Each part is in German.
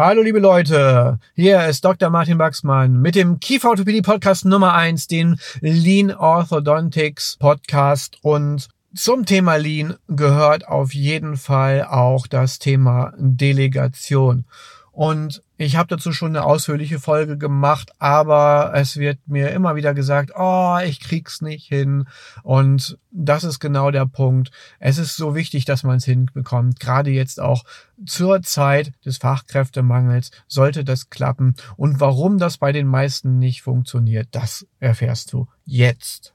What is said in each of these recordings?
Hallo liebe Leute, hier ist Dr. Martin Baxmann mit dem Kieferorthopädie Podcast Nummer eins, dem Lean Orthodontics Podcast und zum Thema Lean gehört auf jeden Fall auch das Thema Delegation. Und ich habe dazu schon eine ausführliche Folge gemacht, aber es wird mir immer wieder gesagt, oh, ich krieg's nicht hin. Und das ist genau der Punkt. Es ist so wichtig, dass man es hinbekommt. Gerade jetzt auch zur Zeit des Fachkräftemangels sollte das klappen. Und warum das bei den meisten nicht funktioniert, das erfährst du jetzt.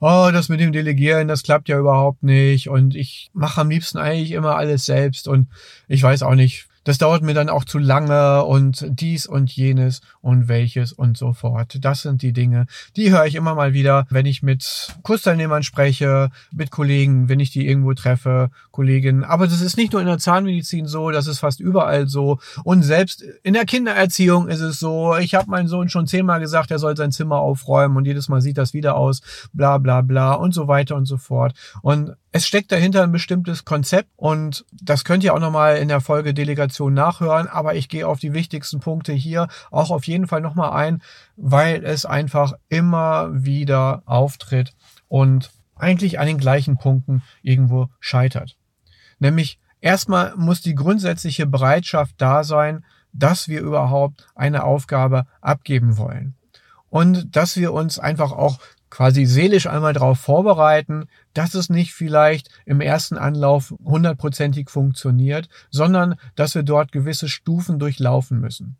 Oh, das mit dem Delegieren, das klappt ja überhaupt nicht. Und ich mache am liebsten eigentlich immer alles selbst. Und ich weiß auch nicht, das dauert mir dann auch zu lange und dies und jenes und welches und so fort. Das sind die Dinge, die höre ich immer mal wieder, wenn ich mit Kursteilnehmern spreche, mit Kollegen, wenn ich die irgendwo treffe, Kolleginnen. Aber das ist nicht nur in der Zahnmedizin so, das ist fast überall so. Und selbst in der Kindererziehung ist es so. Ich habe meinen Sohn schon zehnmal gesagt, er soll sein Zimmer aufräumen und jedes Mal sieht das wieder aus, bla bla bla und so weiter und so fort. Und es steckt dahinter ein bestimmtes Konzept und das könnt ihr auch nochmal in der Folge Delegation nachhören, aber ich gehe auf die wichtigsten Punkte hier auch auf jeden Fall nochmal ein, weil es einfach immer wieder auftritt und eigentlich an den gleichen Punkten irgendwo scheitert. Nämlich erstmal muss die grundsätzliche Bereitschaft da sein, dass wir überhaupt eine Aufgabe abgeben wollen. Und dass wir uns einfach auch quasi seelisch einmal darauf vorbereiten, dass es nicht vielleicht im ersten Anlauf hundertprozentig funktioniert, sondern dass wir dort gewisse Stufen durchlaufen müssen.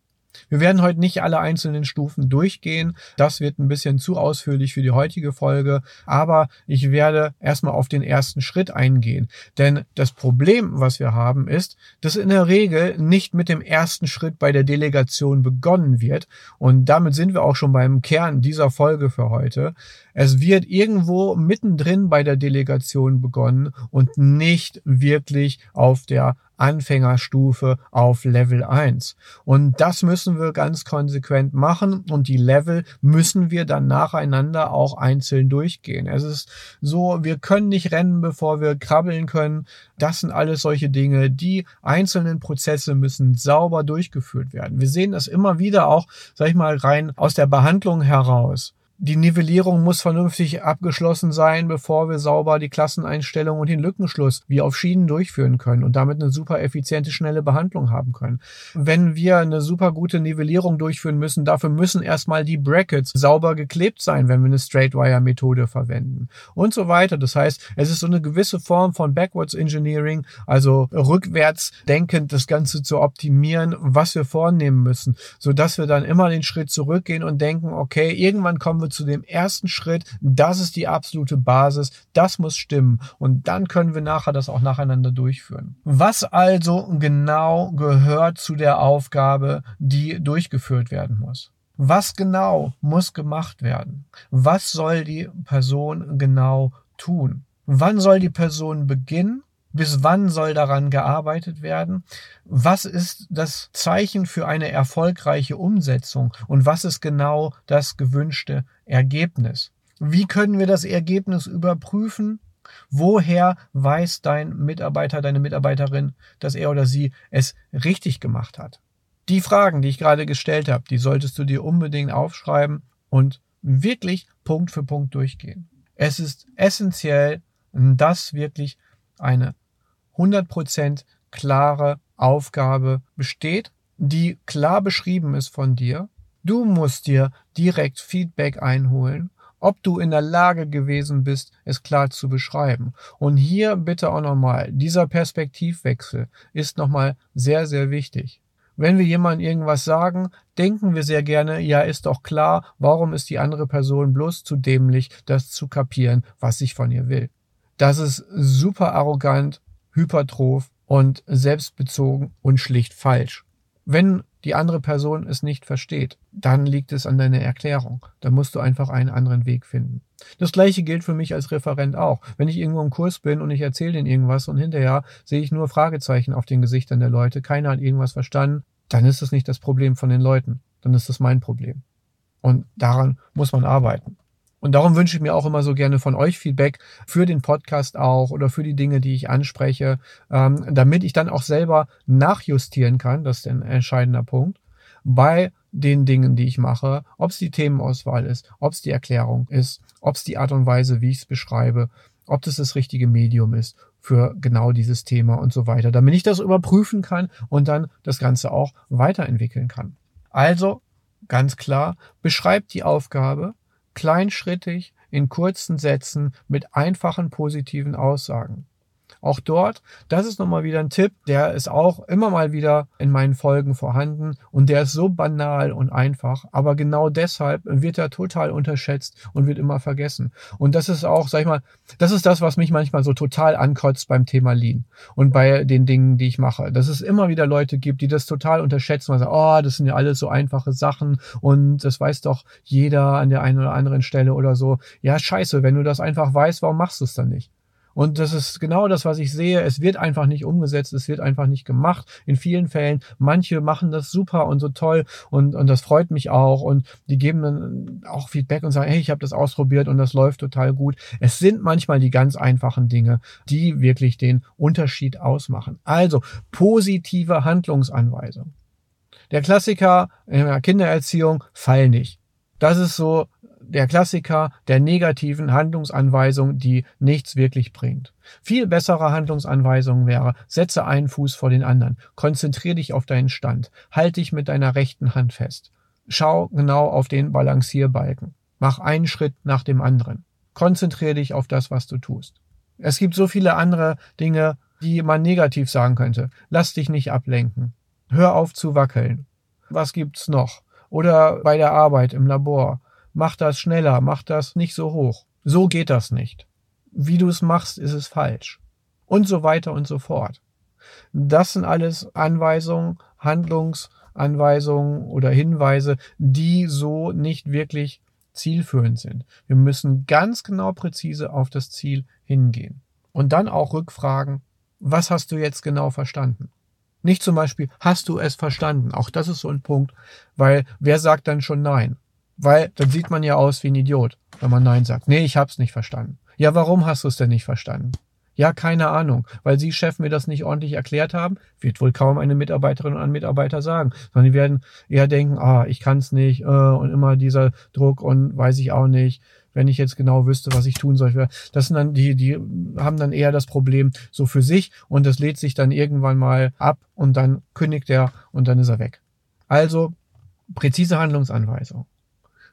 Wir werden heute nicht alle einzelnen Stufen durchgehen. Das wird ein bisschen zu ausführlich für die heutige Folge. Aber ich werde erstmal auf den ersten Schritt eingehen. Denn das Problem, was wir haben, ist, dass in der Regel nicht mit dem ersten Schritt bei der Delegation begonnen wird. Und damit sind wir auch schon beim Kern dieser Folge für heute. Es wird irgendwo mittendrin bei der Delegation begonnen und nicht wirklich auf der Anfängerstufe auf Level 1. Und das müssen wir ganz konsequent machen und die Level müssen wir dann nacheinander auch einzeln durchgehen. Es ist so, wir können nicht rennen, bevor wir krabbeln können. Das sind alles solche Dinge. Die einzelnen Prozesse müssen sauber durchgeführt werden. Wir sehen das immer wieder auch, sag ich mal, rein aus der Behandlung heraus die Nivellierung muss vernünftig abgeschlossen sein, bevor wir sauber die Klasseneinstellung und den Lückenschluss wie auf Schienen durchführen können und damit eine super effiziente, schnelle Behandlung haben können. Wenn wir eine super gute Nivellierung durchführen müssen, dafür müssen erstmal die Brackets sauber geklebt sein, wenn wir eine Straightwire-Methode verwenden und so weiter. Das heißt, es ist so eine gewisse Form von Backwards Engineering, also rückwärts denkend das Ganze zu optimieren, was wir vornehmen müssen, so dass wir dann immer den Schritt zurückgehen und denken, okay, irgendwann kommen wir zu dem ersten Schritt. Das ist die absolute Basis. Das muss stimmen. Und dann können wir nachher das auch nacheinander durchführen. Was also genau gehört zu der Aufgabe, die durchgeführt werden muss? Was genau muss gemacht werden? Was soll die Person genau tun? Wann soll die Person beginnen bis wann soll daran gearbeitet werden? Was ist das Zeichen für eine erfolgreiche Umsetzung? Und was ist genau das gewünschte Ergebnis? Wie können wir das Ergebnis überprüfen? Woher weiß dein Mitarbeiter, deine Mitarbeiterin, dass er oder sie es richtig gemacht hat? Die Fragen, die ich gerade gestellt habe, die solltest du dir unbedingt aufschreiben und wirklich Punkt für Punkt durchgehen. Es ist essentiell, dass wirklich eine 100% klare Aufgabe besteht, die klar beschrieben ist von dir. Du musst dir direkt Feedback einholen, ob du in der Lage gewesen bist, es klar zu beschreiben. Und hier bitte auch nochmal, dieser Perspektivwechsel ist nochmal sehr, sehr wichtig. Wenn wir jemandem irgendwas sagen, denken wir sehr gerne, ja, ist doch klar, warum ist die andere Person bloß zu dämlich, das zu kapieren, was ich von ihr will. Das ist super arrogant hypertroph und selbstbezogen und schlicht falsch. Wenn die andere Person es nicht versteht, dann liegt es an deiner Erklärung. Da musst du einfach einen anderen Weg finden. Das gleiche gilt für mich als Referent auch. Wenn ich irgendwo im Kurs bin und ich erzähle denen irgendwas und hinterher sehe ich nur Fragezeichen auf den Gesichtern der Leute, keiner hat irgendwas verstanden, dann ist das nicht das Problem von den Leuten, dann ist das mein Problem. Und daran muss man arbeiten. Und darum wünsche ich mir auch immer so gerne von euch Feedback für den Podcast auch oder für die Dinge, die ich anspreche, ähm, damit ich dann auch selber nachjustieren kann, das ist ein entscheidender Punkt, bei den Dingen, die ich mache, ob es die Themenauswahl ist, ob es die Erklärung ist, ob es die Art und Weise, wie ich es beschreibe, ob das das richtige Medium ist für genau dieses Thema und so weiter, damit ich das überprüfen kann und dann das Ganze auch weiterentwickeln kann. Also ganz klar, beschreibt die Aufgabe, kleinschrittig, in kurzen Sätzen mit einfachen positiven Aussagen. Auch dort, das ist nochmal wieder ein Tipp, der ist auch immer mal wieder in meinen Folgen vorhanden und der ist so banal und einfach, aber genau deshalb wird er total unterschätzt und wird immer vergessen. Und das ist auch, sag ich mal, das ist das, was mich manchmal so total ankotzt beim Thema Lean und bei den Dingen, die ich mache. Dass es immer wieder Leute gibt, die das total unterschätzen und sagen, oh, das sind ja alles so einfache Sachen und das weiß doch jeder an der einen oder anderen Stelle oder so. Ja, scheiße, wenn du das einfach weißt, warum machst du es dann nicht? Und das ist genau das, was ich sehe. Es wird einfach nicht umgesetzt, es wird einfach nicht gemacht. In vielen Fällen, manche machen das super und so toll und, und das freut mich auch. Und die geben dann auch Feedback und sagen, hey, ich habe das ausprobiert und das läuft total gut. Es sind manchmal die ganz einfachen Dinge, die wirklich den Unterschied ausmachen. Also positive Handlungsanweisung. Der Klassiker in der Kindererziehung, fall nicht. Das ist so der Klassiker der negativen Handlungsanweisung, die nichts wirklich bringt. Viel bessere Handlungsanweisung wäre, setze einen Fuß vor den anderen, konzentriere dich auf deinen Stand, halt dich mit deiner rechten Hand fest. Schau genau auf den Balancierbalken. Mach einen Schritt nach dem anderen. Konzentriere dich auf das, was du tust. Es gibt so viele andere Dinge, die man negativ sagen könnte. Lass dich nicht ablenken. Hör auf zu wackeln. Was gibt's noch? Oder bei der Arbeit im Labor mach das schneller, mach das nicht so hoch. So geht das nicht. Wie du es machst, ist es falsch. Und so weiter und so fort. Das sind alles Anweisungen, Handlungsanweisungen oder Hinweise, die so nicht wirklich zielführend sind. Wir müssen ganz genau präzise auf das Ziel hingehen. Und dann auch rückfragen, was hast du jetzt genau verstanden? Nicht zum Beispiel, hast du es verstanden? Auch das ist so ein Punkt, weil wer sagt dann schon nein? Weil dann sieht man ja aus wie ein Idiot, wenn man Nein sagt. Nee, ich hab's nicht verstanden. Ja, warum hast du es denn nicht verstanden? Ja, keine Ahnung, weil Sie, Chef, mir das nicht ordentlich erklärt haben, wird wohl kaum eine Mitarbeiterin oder ein Mitarbeiter sagen, sondern die werden eher denken, ah, ich kann's nicht, äh, und immer dieser Druck und weiß ich auch nicht, wenn ich jetzt genau wüsste, was ich tun soll. Das sind dann die, die haben dann eher das Problem so für sich und das lädt sich dann irgendwann mal ab und dann kündigt er und dann ist er weg. Also präzise Handlungsanweisung.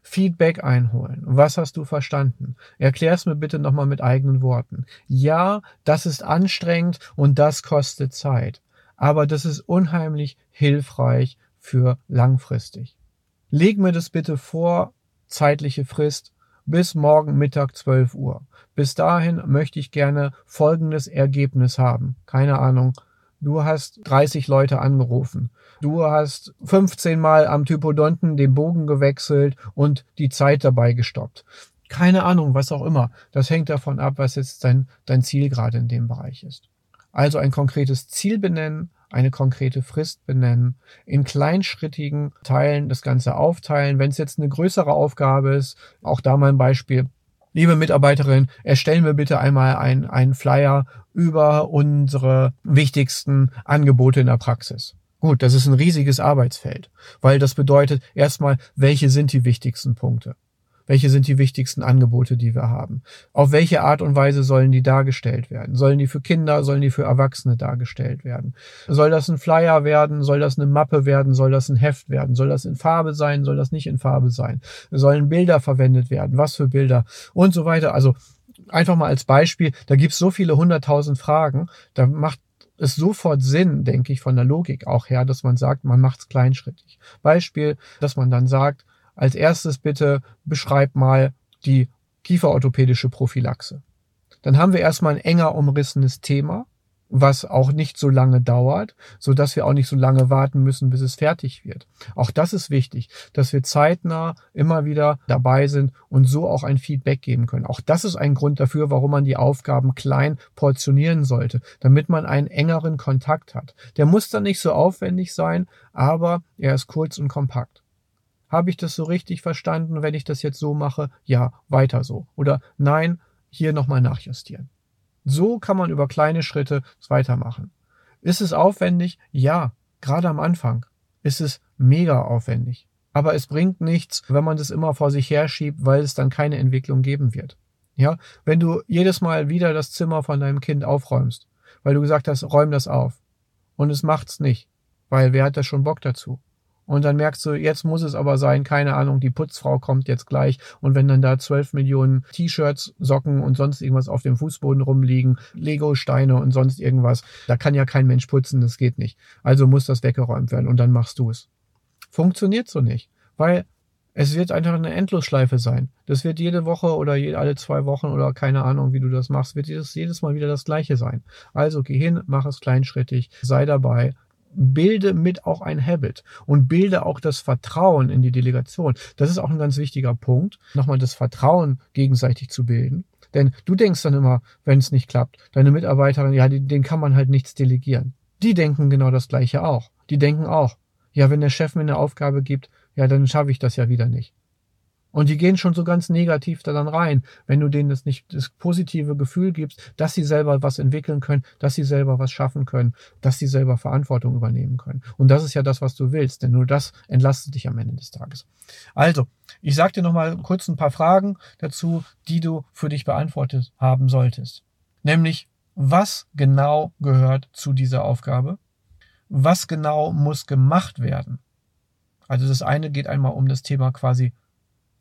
Feedback einholen. Was hast du verstanden? Erklär es mir bitte nochmal mit eigenen Worten. Ja, das ist anstrengend und das kostet Zeit. Aber das ist unheimlich hilfreich für langfristig. Leg mir das bitte vor, zeitliche Frist, bis morgen Mittag 12 Uhr. Bis dahin möchte ich gerne folgendes Ergebnis haben. Keine Ahnung, Du hast 30 Leute angerufen. Du hast 15 Mal am Typodonten den Bogen gewechselt und die Zeit dabei gestoppt. Keine Ahnung, was auch immer. Das hängt davon ab, was jetzt dein, dein Ziel gerade in dem Bereich ist. Also ein konkretes Ziel benennen, eine konkrete Frist benennen, in kleinschrittigen Teilen das Ganze aufteilen. Wenn es jetzt eine größere Aufgabe ist, auch da mal ein Beispiel, liebe Mitarbeiterin, erstellen wir bitte einmal einen Flyer über unsere wichtigsten Angebote in der Praxis. Gut, das ist ein riesiges Arbeitsfeld, weil das bedeutet erstmal, welche sind die wichtigsten Punkte? Welche sind die wichtigsten Angebote, die wir haben? Auf welche Art und Weise sollen die dargestellt werden? Sollen die für Kinder, sollen die für Erwachsene dargestellt werden? Soll das ein Flyer werden? Soll das eine Mappe werden? Soll das ein Heft werden? Soll das in Farbe sein? Soll das nicht in Farbe sein? Sollen Bilder verwendet werden? Was für Bilder? Und so weiter. Also einfach mal als Beispiel, da gibt's so viele hunderttausend Fragen, da macht es sofort Sinn, denke ich, von der Logik auch her, dass man sagt, man macht's kleinschrittig. Beispiel, dass man dann sagt, als erstes bitte beschreib mal die kieferorthopädische Prophylaxe. Dann haben wir erstmal ein enger umrissenes Thema. was auch nicht so lange dauert, so dass wir auch nicht so lange warten müssen, bis es fertig wird. Auch das ist wichtig, dass wir zeitnah immer wieder dabei sind und so auch ein Feedback geben können. Auch das ist ein Grund dafür, warum man die Aufgaben klein portionieren sollte, damit man einen engeren Kontakt hat. Der muss dann nicht so aufwendig sein, aber er ist kurz und kompakt. Habe ich das so richtig verstanden, wenn ich das jetzt so mache? Ja, weiter so. Oder nein, hier nochmal nachjustieren. So kann man über kleine Schritte weitermachen. Ist es aufwendig? Ja, gerade am Anfang ist es mega aufwendig. Aber es bringt nichts, wenn man das immer vor sich herschiebt, weil es dann keine Entwicklung geben wird. Ja, wenn du jedes Mal wieder das Zimmer von deinem Kind aufräumst, weil du gesagt hast, räum das auf. Und es macht's nicht, weil wer hat da schon Bock dazu? Und dann merkst du, jetzt muss es aber sein, keine Ahnung, die Putzfrau kommt jetzt gleich. Und wenn dann da zwölf Millionen T-Shirts, Socken und sonst irgendwas auf dem Fußboden rumliegen, Lego-Steine und sonst irgendwas, da kann ja kein Mensch putzen, das geht nicht. Also muss das weggeräumt werden und dann machst du es. Funktioniert so nicht, weil es wird einfach eine Endlosschleife sein. Das wird jede Woche oder alle zwei Wochen oder keine Ahnung, wie du das machst, wird jedes, jedes Mal wieder das Gleiche sein. Also geh hin, mach es kleinschrittig, sei dabei, bilde mit auch ein Habit und bilde auch das Vertrauen in die Delegation. Das ist auch ein ganz wichtiger Punkt, nochmal das Vertrauen gegenseitig zu bilden. Denn du denkst dann immer, wenn es nicht klappt, deine Mitarbeiterin, ja, den kann man halt nichts delegieren. Die denken genau das Gleiche auch. Die denken auch, ja, wenn der Chef mir eine Aufgabe gibt, ja, dann schaffe ich das ja wieder nicht. Und die gehen schon so ganz negativ da dann rein, wenn du denen das nicht das positive Gefühl gibst, dass sie selber was entwickeln können, dass sie selber was schaffen können, dass sie selber Verantwortung übernehmen können. Und das ist ja das, was du willst, denn nur das entlastet dich am Ende des Tages. Also, ich sage dir nochmal kurz ein paar Fragen dazu, die du für dich beantwortet haben solltest. Nämlich, was genau gehört zu dieser Aufgabe? Was genau muss gemacht werden? Also das eine geht einmal um das Thema quasi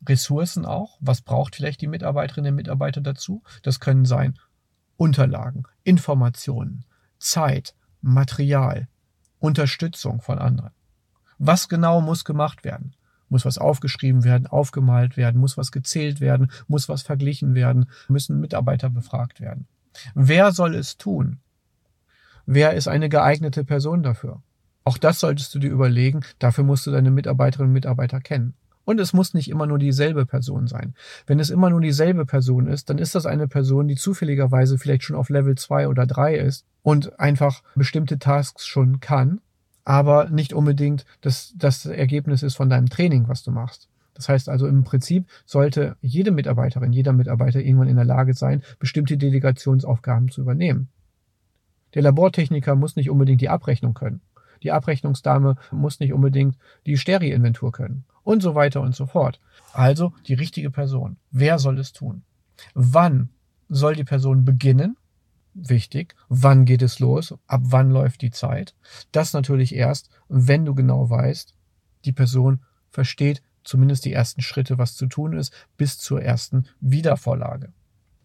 Ressourcen auch. Was braucht vielleicht die Mitarbeiterinnen und Mitarbeiter dazu? Das können sein Unterlagen, Informationen, Zeit, Material, Unterstützung von anderen. Was genau muss gemacht werden? Muss was aufgeschrieben werden, aufgemalt werden, muss was gezählt werden, muss was verglichen werden, müssen Mitarbeiter befragt werden. Wer soll es tun? Wer ist eine geeignete Person dafür? Auch das solltest du dir überlegen. Dafür musst du deine Mitarbeiterinnen und Mitarbeiter kennen. Und es muss nicht immer nur dieselbe Person sein. Wenn es immer nur dieselbe Person ist, dann ist das eine Person, die zufälligerweise vielleicht schon auf Level 2 oder 3 ist und einfach bestimmte Tasks schon kann, aber nicht unbedingt das, das Ergebnis ist von deinem Training, was du machst. Das heißt also im Prinzip sollte jede Mitarbeiterin, jeder Mitarbeiter irgendwann in der Lage sein, bestimmte Delegationsaufgaben zu übernehmen. Der Labortechniker muss nicht unbedingt die Abrechnung können. Die Abrechnungsdame muss nicht unbedingt die Steri-Inventur können und so weiter und so fort. Also die richtige Person. Wer soll es tun? Wann soll die Person beginnen? Wichtig. Wann geht es los? Ab wann läuft die Zeit? Das natürlich erst, wenn du genau weißt, die Person versteht zumindest die ersten Schritte, was zu tun ist, bis zur ersten Wiedervorlage.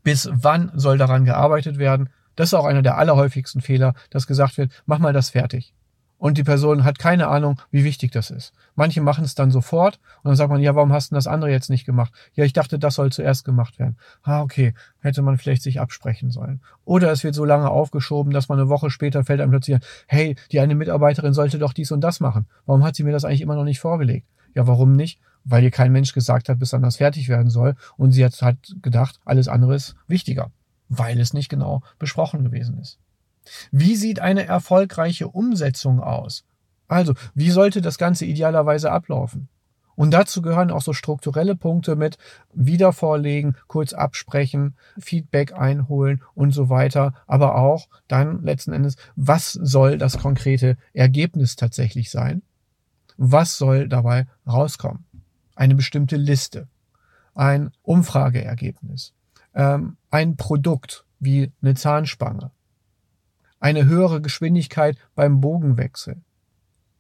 Bis wann soll daran gearbeitet werden? Das ist auch einer der allerhäufigsten Fehler, dass gesagt wird, mach mal das fertig und die Person hat keine Ahnung, wie wichtig das ist. Manche machen es dann sofort und dann sagt man, ja, warum hast du das andere jetzt nicht gemacht? Ja, ich dachte, das soll zuerst gemacht werden. Ah, okay, hätte man vielleicht sich absprechen sollen. Oder es wird so lange aufgeschoben, dass man eine Woche später fällt einem plötzlich, hey, die eine Mitarbeiterin sollte doch dies und das machen. Warum hat sie mir das eigentlich immer noch nicht vorgelegt? Ja, warum nicht? Weil ihr kein Mensch gesagt hat, bis dann das fertig werden soll und sie hat halt gedacht, alles andere ist wichtiger, weil es nicht genau besprochen gewesen ist. Wie sieht eine erfolgreiche Umsetzung aus? Also, wie sollte das Ganze idealerweise ablaufen? Und dazu gehören auch so strukturelle Punkte mit Wiedervorlegen, kurz absprechen, Feedback einholen und so weiter. Aber auch dann letzten Endes, was soll das konkrete Ergebnis tatsächlich sein? Was soll dabei rauskommen? Eine bestimmte Liste, ein Umfrageergebnis, ähm, ein Produkt wie eine Zahnspange, eine höhere Geschwindigkeit beim Bogenwechsel,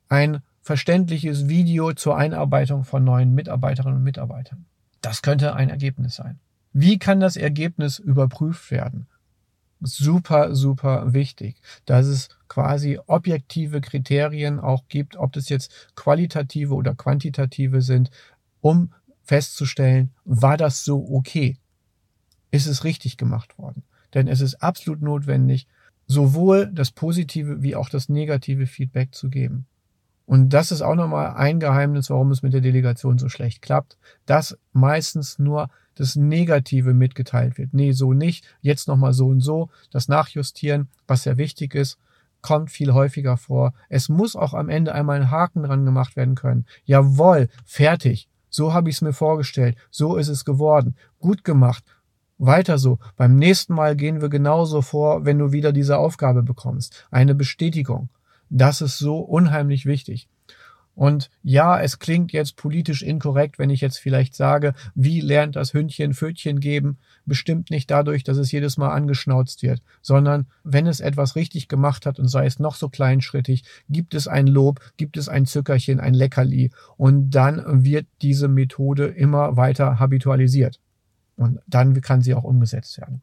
ein verständliches Video zur Einarbeitung von neuen Mitarbeiterinnen und Mitarbeitern. Das könnte ein Ergebnis sein. Wie kann das Ergebnis überprüft werden? Super, super wichtig, dass es quasi objektive Kriterien auch gibt, ob das jetzt qualitative oder quantitative sind, um festzustellen, war das so okay? Ist es richtig gemacht worden? Denn es ist absolut notwendig, sowohl das positive wie auch das negative Feedback zu geben. Und das ist auch nochmal ein Geheimnis, warum es mit der Delegation so schlecht klappt, dass meistens nur das Negative mitgeteilt wird. Nee, so nicht, jetzt nochmal so und so, das Nachjustieren, was sehr wichtig ist, kommt viel häufiger vor. Es muss auch am Ende einmal ein Haken dran gemacht werden können. Jawohl, fertig. So habe ich es mir vorgestellt. So ist es geworden. Gut gemacht. Weiter so. Beim nächsten Mal gehen wir genauso vor, wenn du wieder diese Aufgabe bekommst. Eine Bestätigung. Das ist so unheimlich wichtig. Und ja, es klingt jetzt politisch inkorrekt, wenn ich jetzt vielleicht sage, wie lernt das Hündchen Pfötchen geben? Bestimmt nicht dadurch, dass es jedes Mal angeschnauzt wird, sondern wenn es etwas richtig gemacht hat und sei es noch so kleinschrittig, gibt es ein Lob, gibt es ein Zückerchen, ein Leckerli und dann wird diese Methode immer weiter habitualisiert. Und dann kann sie auch umgesetzt werden.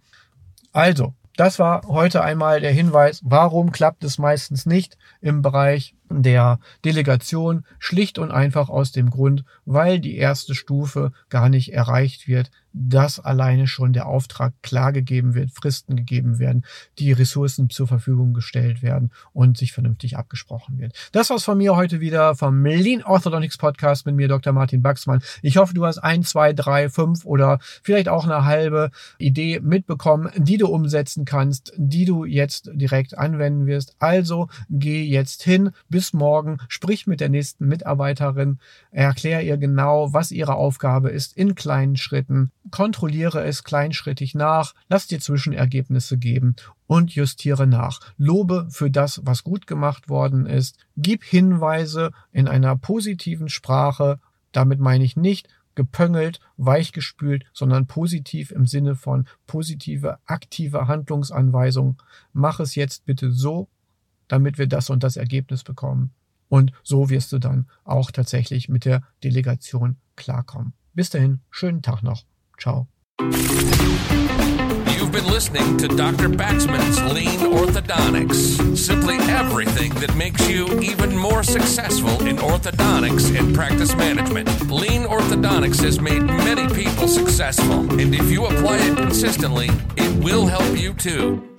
Also, das war heute einmal der Hinweis, warum klappt es meistens nicht im Bereich der Delegation schlicht und einfach aus dem Grund, weil die erste Stufe gar nicht erreicht wird, dass alleine schon der Auftrag klar gegeben wird, Fristen gegeben werden, die Ressourcen zur Verfügung gestellt werden und sich vernünftig abgesprochen wird. Das war's von mir heute wieder vom Lean Orthodontics Podcast mit mir, Dr. Martin Baxmann. Ich hoffe, du hast ein, zwei, drei, fünf oder vielleicht auch eine halbe Idee mitbekommen, die du umsetzen kannst, die du jetzt direkt anwenden wirst. Also geh jetzt hin, bis morgen, sprich mit der nächsten Mitarbeiterin, erklär ihr genau, was ihre Aufgabe ist in kleinen Schritten, kontrolliere es kleinschrittig nach, lass dir Zwischenergebnisse geben und justiere nach. Lobe für das, was gut gemacht worden ist, gib Hinweise in einer positiven Sprache, damit meine ich nicht, gepöngelt, weichgespült, sondern positiv im Sinne von positive, aktive Handlungsanweisung. Mach es jetzt bitte so damit wir das und das Ergebnis bekommen. Und so wirst du dann auch tatsächlich mit der Delegation klarkommen. Bis dahin, schönen Tag noch. Ciao. You've been listening to Dr. Baxman's Lean Orthodontics. Simply everything that makes you even more successful in orthodontics and practice management. Lean Orthodontics has made many people successful, and if you apply it consistently, it will help you too.